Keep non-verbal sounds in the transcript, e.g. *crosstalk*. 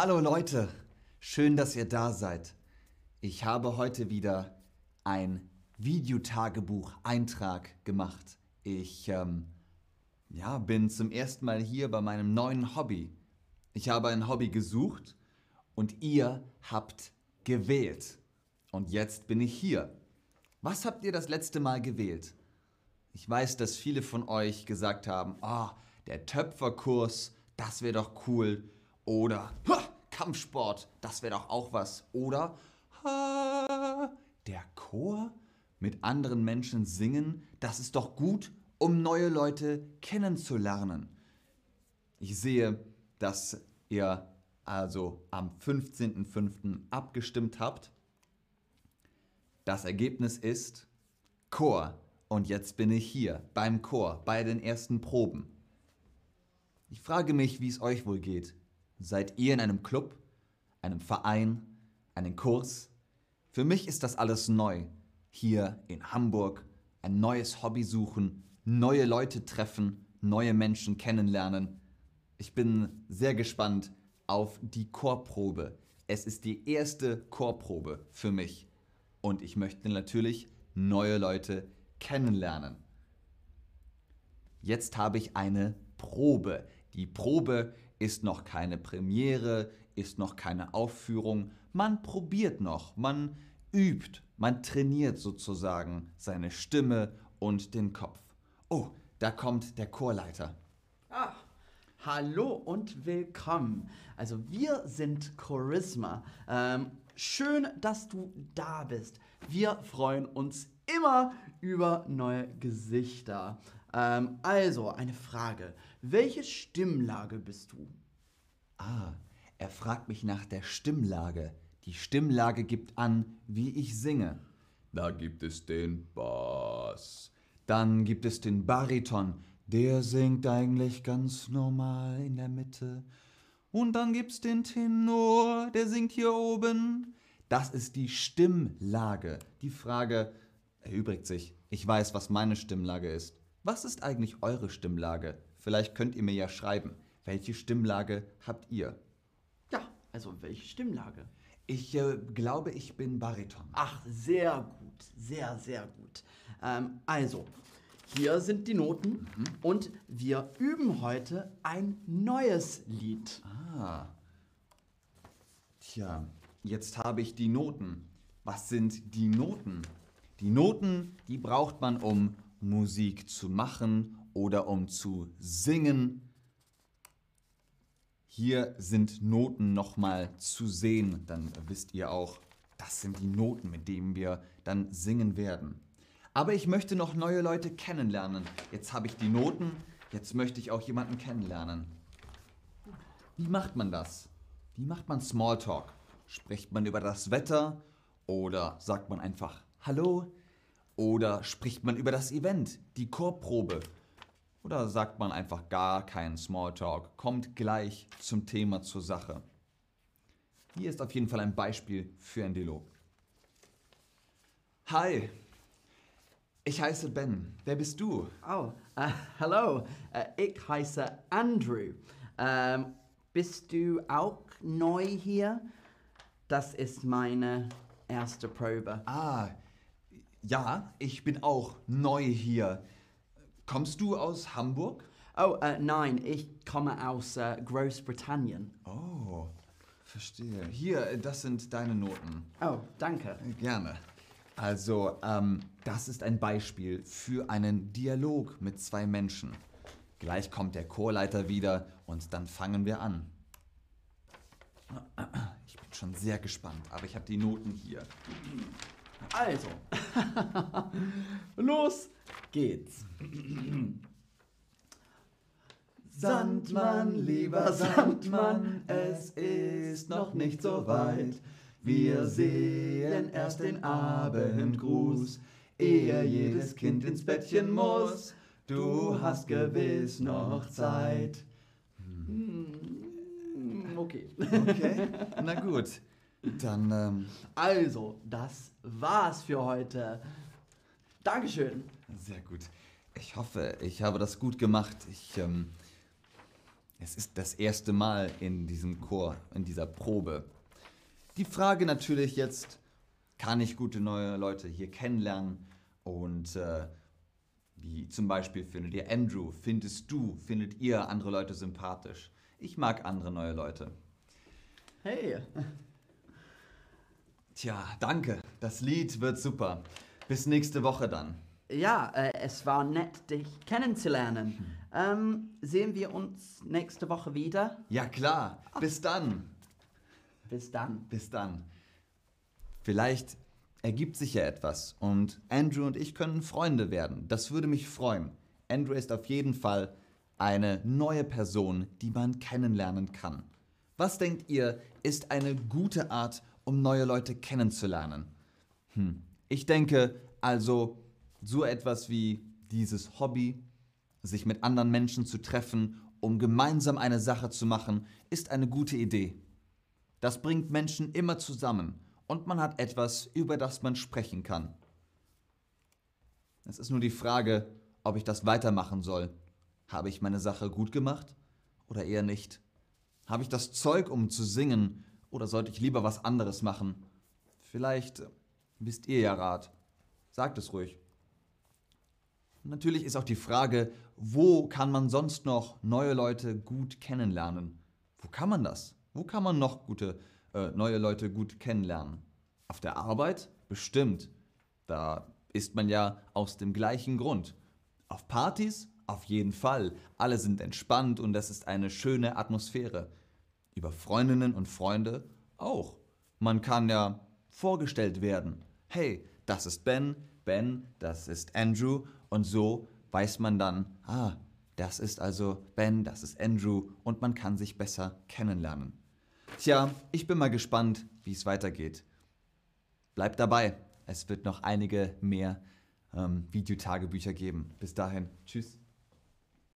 Hallo Leute, schön, dass ihr da seid. Ich habe heute wieder ein Videotagebuch-Eintrag gemacht. Ich ähm, ja, bin zum ersten Mal hier bei meinem neuen Hobby. Ich habe ein Hobby gesucht und ihr habt gewählt. Und jetzt bin ich hier. Was habt ihr das letzte Mal gewählt? Ich weiß, dass viele von euch gesagt haben, oh, der Töpferkurs, das wäre doch cool. Oder Kampfsport, das wäre doch auch was. Oder ha, der Chor mit anderen Menschen singen, das ist doch gut, um neue Leute kennenzulernen. Ich sehe, dass ihr also am 15.05. abgestimmt habt. Das Ergebnis ist Chor. Und jetzt bin ich hier beim Chor, bei den ersten Proben. Ich frage mich, wie es euch wohl geht. Seid ihr in einem Club, einem Verein, einem Kurs? Für mich ist das alles neu. Hier in Hamburg ein neues Hobby suchen, neue Leute treffen, neue Menschen kennenlernen. Ich bin sehr gespannt auf die Chorprobe. Es ist die erste Chorprobe für mich. Und ich möchte natürlich neue Leute kennenlernen. Jetzt habe ich eine Probe. Die Probe ist noch keine Premiere, ist noch keine Aufführung. Man probiert noch, man übt, man trainiert sozusagen seine Stimme und den Kopf. Oh, da kommt der Chorleiter. Ah, hallo und willkommen. Also wir sind Charisma. Ähm, schön, dass du da bist. Wir freuen uns immer über neue Gesichter. Ähm, also, eine Frage. Welche Stimmlage bist du? Ah, er fragt mich nach der Stimmlage. Die Stimmlage gibt an, wie ich singe. Da gibt es den Bass. Dann gibt es den Bariton. Der singt eigentlich ganz normal in der Mitte. Und dann gibt's den Tenor, der singt hier oben. Das ist die Stimmlage. Die Frage, erübrigt sich. Ich weiß, was meine Stimmlage ist. Was ist eigentlich eure Stimmlage? Vielleicht könnt ihr mir ja schreiben. Welche Stimmlage habt ihr? Ja, also welche Stimmlage? Ich äh, glaube, ich bin Bariton. Ach, sehr gut. Sehr, sehr gut. Ähm, also, hier sind die Noten mhm. und wir üben heute ein neues Lied. Ah. Tja, jetzt habe ich die Noten. Was sind die Noten? Die Noten, die braucht man, um Musik zu machen oder um zu singen. Hier sind Noten nochmal zu sehen, dann wisst ihr auch, das sind die Noten, mit denen wir dann singen werden. Aber ich möchte noch neue Leute kennenlernen. Jetzt habe ich die Noten, jetzt möchte ich auch jemanden kennenlernen. Wie macht man das? Wie macht man Smalltalk? Spricht man über das Wetter oder sagt man einfach Hallo? Oder spricht man über das Event, die Chorprobe? Oder sagt man einfach gar keinen Smalltalk, kommt gleich zum Thema zur Sache? Hier ist auf jeden Fall ein Beispiel für ein Dialog. Hi, ich heiße Ben. Wer bist du? Oh, uh, hallo, uh, ich heiße Andrew. Um, bist du auch neu hier? Das ist meine erste Probe. Ah, ja, ich bin auch neu hier. Kommst du aus Hamburg? Oh, äh, nein, ich komme aus äh, Großbritannien. Oh, verstehe. Hier, das sind deine Noten. Oh, danke. Gerne. Also, ähm, das ist ein Beispiel für einen Dialog mit zwei Menschen. Gleich kommt der Chorleiter wieder und dann fangen wir an. Ich bin schon sehr gespannt, aber ich habe die Noten hier. Also, *laughs* los geht's. Sandmann, lieber Sandmann, es ist noch nicht so weit. Wir sehen erst den Abendgruß, ehe jedes Kind ins Bettchen muss. Du hast gewiss noch Zeit. Hm, okay. Okay, na gut. *laughs* Dann, ähm, Also, das war's für heute. Dankeschön. Sehr gut. Ich hoffe, ich habe das gut gemacht. Ich, ähm, Es ist das erste Mal in diesem Chor, in dieser Probe. Die Frage natürlich jetzt, kann ich gute neue Leute hier kennenlernen? Und äh, wie zum Beispiel findet ihr Andrew? Findest du, findet ihr andere Leute sympathisch? Ich mag andere neue Leute. Hey, Tja, danke. Das Lied wird super. Bis nächste Woche dann. ja, äh, es war nett, dich kennenzulernen. Ähm, sehen wir uns nächste Woche wieder? Ja klar. Bis dann. Bis dann. Bis dann. Vielleicht ergibt sich ja etwas und Andrew und ich können Freunde werden. Das würde mich freuen. Andrew ist auf jeden Fall eine neue Person, die man kennenlernen kann. Was denkt ihr, ist eine gute Art, um neue Leute kennenzulernen? Hm. Ich denke also so etwas wie dieses Hobby, sich mit anderen Menschen zu treffen, um gemeinsam eine Sache zu machen, ist eine gute Idee. Das bringt Menschen immer zusammen und man hat etwas, über das man sprechen kann. Es ist nur die Frage, ob ich das weitermachen soll. Habe ich meine Sache gut gemacht oder eher nicht? Habe ich das Zeug, um zu singen oder sollte ich lieber was anderes machen? Vielleicht äh, wisst ihr ja Rat. Sagt es ruhig. Natürlich ist auch die Frage, wo kann man sonst noch neue Leute gut kennenlernen? Wo kann man das? Wo kann man noch gute äh, neue Leute gut kennenlernen? Auf der Arbeit? Bestimmt. Da ist man ja aus dem gleichen Grund. Auf Partys? Auf jeden Fall. Alle sind entspannt und das ist eine schöne Atmosphäre. Über Freundinnen und Freunde auch. Man kann ja vorgestellt werden. Hey, das ist Ben, Ben, das ist Andrew und so weiß man dann, ah, das ist also Ben, das ist Andrew und man kann sich besser kennenlernen. Tja, ich bin mal gespannt, wie es weitergeht. Bleibt dabei, es wird noch einige mehr ähm, Videotagebücher geben. Bis dahin, tschüss.